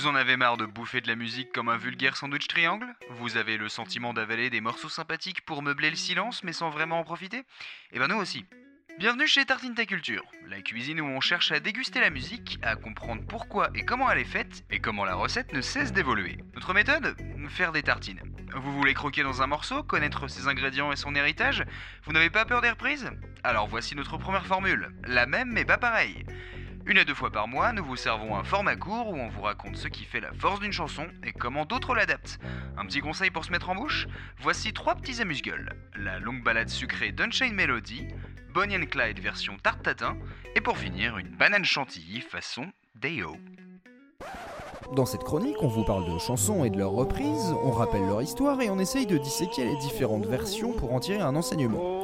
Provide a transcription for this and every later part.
Vous en avez marre de bouffer de la musique comme un vulgaire sandwich triangle? Vous avez le sentiment d'avaler des morceaux sympathiques pour meubler le silence mais sans vraiment en profiter? Eh ben nous aussi. Bienvenue chez Tartine Ta Culture, la cuisine où on cherche à déguster la musique, à comprendre pourquoi et comment elle est faite, et comment la recette ne cesse d'évoluer. Notre méthode? Faire des tartines. Vous voulez croquer dans un morceau, connaître ses ingrédients et son héritage? Vous n'avez pas peur des reprises? Alors voici notre première formule, la même mais pas pareille. Une à deux fois par mois, nous vous servons un format court où on vous raconte ce qui fait la force d'une chanson et comment d'autres l'adaptent. Un petit conseil pour se mettre en bouche? Voici trois petits amuse-gueules. La longue balade sucrée d'Unchained Melody, Bonnie and Clyde version tarte tatin, et pour finir, une banane chantilly façon Day-O. Dans cette chronique, on vous parle de chansons et de leurs reprises, on rappelle leur histoire et on essaye de disséquer les différentes versions pour en tirer un enseignement.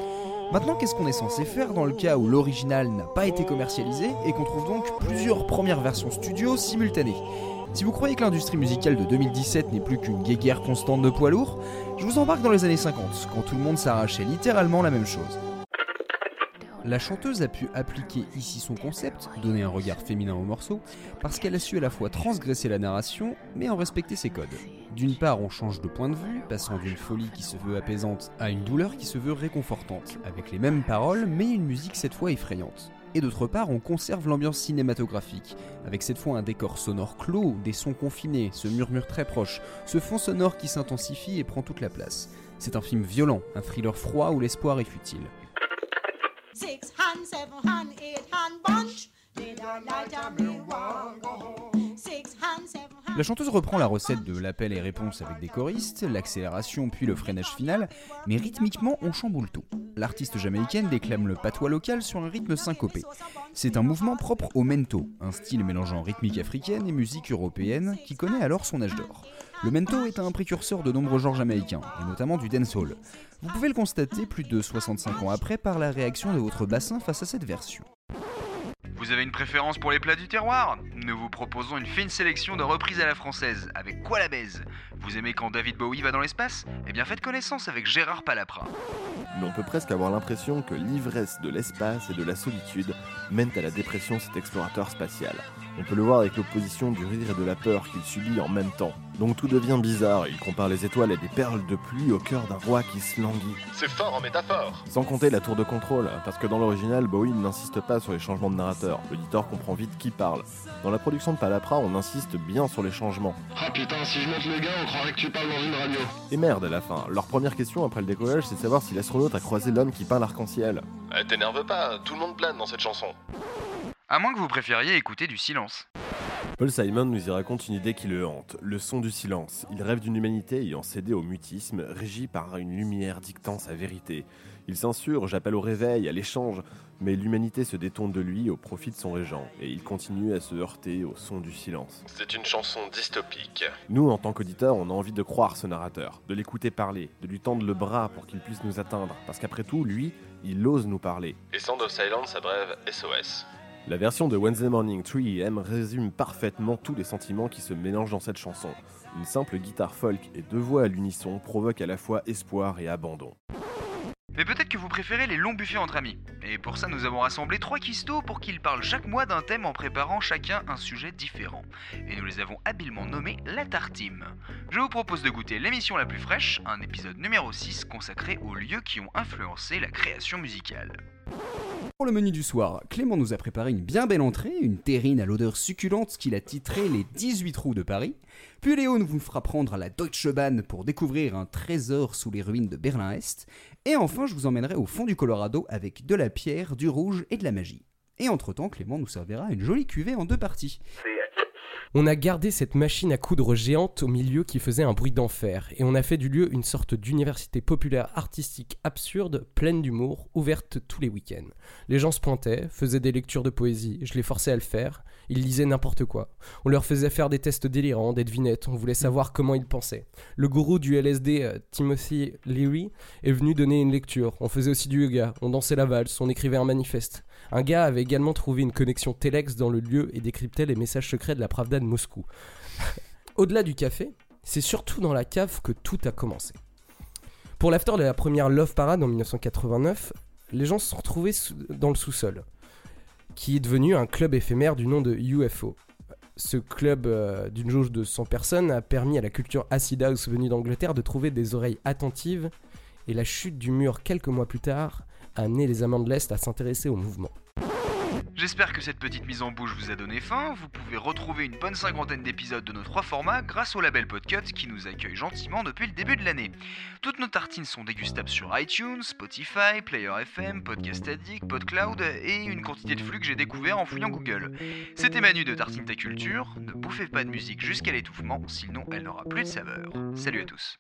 Maintenant, qu'est-ce qu'on est censé faire dans le cas où l'original n'a pas été commercialisé et qu'on trouve donc plusieurs premières versions studio simultanées? Si vous croyez que l'industrie musicale de 2017 n'est plus qu'une guéguerre constante de poids lourds, je vous embarque dans les années 50, quand tout le monde s'arrachait littéralement la même chose. La chanteuse a pu appliquer ici son concept, donner un regard féminin au morceau, parce qu'elle a su à la fois transgresser la narration, mais en respecter ses codes. D'une part, on change de point de vue, passant d'une folie qui se veut apaisante à une douleur qui se veut réconfortante, avec les mêmes paroles, mais une musique cette fois effrayante. Et d'autre part, on conserve l'ambiance cinématographique, avec cette fois un décor sonore clos, des sons confinés, ce murmure très proche, ce fond sonore qui s'intensifie et prend toute la place. C'est un film violent, un thriller froid où l'espoir est futile. La chanteuse reprend la recette de l'appel et réponse avec des choristes, l'accélération puis le freinage final, mais rythmiquement on chamboule tout. L'artiste jamaïcaine déclame le patois local sur un rythme syncopé. C'est un mouvement propre au mento, un style mélangeant rythmique africaine et musique européenne qui connaît alors son âge d'or. Le mento est un précurseur de nombreux genres jamaïcains, et notamment du dancehall. Vous pouvez le constater plus de 65 ans après par la réaction de votre bassin face à cette version. Vous avez une préférence pour les plats du terroir? Nous vous proposons une fine sélection de reprises à la française. Avec quoi la baise? Vous aimez quand David Bowie va dans l'espace? Eh bien faites connaissance avec Gérard Palapra. Mais on peut presque avoir l'impression que l'ivresse de l'espace et de la solitude mènent à la dépression cet explorateur spatial. On peut le voir avec l'opposition du rire et de la peur qu'il subit en même temps. Donc tout devient bizarre, il compare les étoiles à des perles de pluie au cœur d'un roi qui se languit. C'est fort en métaphore Sans compter la tour de contrôle, parce que dans l'original, Bowie n'insiste pas sur les changements de narrateur, l'auditeur comprend vite qui parle. Dans la production de Palapra, on insiste bien sur les changements. Ah putain, si je monte le gars, on croirait que tu parles dans une radio. Et merde à la fin, leur première question après le décollage, c'est de savoir si l'astronaute a croisé l'homme qui peint l'arc-en-ciel. Eh, t'énerve pas, tout le monde plane dans cette chanson. À moins que vous préfériez écouter du silence. Paul Simon nous y raconte une idée qui le hante, le son du silence. Il rêve d'une humanité ayant cédé au mutisme, régie par une lumière dictant sa vérité. Il s'insurge, appelle au réveil, à l'échange, mais l'humanité se détourne de lui au profit de son régent, et il continue à se heurter au son du silence. C'est une chanson dystopique. Nous, en tant qu'auditeurs, on a envie de croire ce narrateur, de l'écouter parler, de lui tendre le bras pour qu'il puisse nous atteindre, parce qu'après tout, lui, il ose nous parler. Et Sound of Silence s'abrève SOS. La version de Wednesday Morning 3M résume parfaitement tous les sentiments qui se mélangent dans cette chanson. Une simple guitare folk et deux voix à l'unisson provoquent à la fois espoir et abandon. Mais peut-être que vous préférez les longs buffets entre amis. Et pour ça, nous avons rassemblé trois cuistots pour qu'ils parlent chaque mois d'un thème en préparant chacun un sujet différent. Et nous les avons habilement nommés la Tartime. Je vous propose de goûter l'émission la plus fraîche, un épisode numéro 6 consacré aux lieux qui ont influencé la création musicale. Pour le menu du soir, Clément nous a préparé une bien belle entrée, une terrine à l'odeur succulente qu'il a titrée Les 18 trous de Paris. Puis Léo nous fera prendre à la Deutsche Bahn pour découvrir un trésor sous les ruines de Berlin-Est. Et enfin, je vous emmènerai au fond du Colorado avec de la pierre, du rouge et de la magie. Et entre-temps, Clément nous servira une jolie cuvée en deux parties. On a gardé cette machine à coudre géante au milieu qui faisait un bruit d'enfer, et on a fait du lieu une sorte d'université populaire artistique absurde, pleine d'humour, ouverte tous les week-ends. Les gens se pointaient, faisaient des lectures de poésie, je les forçais à le faire, ils lisaient n'importe quoi. On leur faisait faire des tests délirants, des devinettes, on voulait savoir comment ils pensaient. Le gourou du LSD, euh, Timothy Leary, est venu donner une lecture, on faisait aussi du yoga, on dansait la valse, on écrivait un manifeste. Un gars avait également trouvé une connexion Telex dans le lieu et décryptait les messages secrets de la Pravda de Moscou. Au-delà du café, c'est surtout dans la cave que tout a commencé. Pour l'after de la première Love Parade en 1989, les gens se sont retrouvés dans le sous-sol, qui est devenu un club éphémère du nom de UFO. Ce club euh, d'une jauge de 100 personnes a permis à la culture acid house venue d'Angleterre de trouver des oreilles attentives et la chute du mur quelques mois plus tard a amené les amants de l'Est à s'intéresser au mouvement. J'espère que cette petite mise en bouche vous a donné faim. Vous pouvez retrouver une bonne cinquantaine d'épisodes de nos trois formats grâce au label Podcut qui nous accueille gentiment depuis le début de l'année. Toutes nos tartines sont dégustables sur iTunes, Spotify, Player FM, Podcast Addict, PodCloud et une quantité de flux que j'ai découvert en fouillant Google. C'était Manu de Tartine Ta Culture. Ne bouffez pas de musique jusqu'à l'étouffement, sinon elle n'aura plus de saveur. Salut à tous.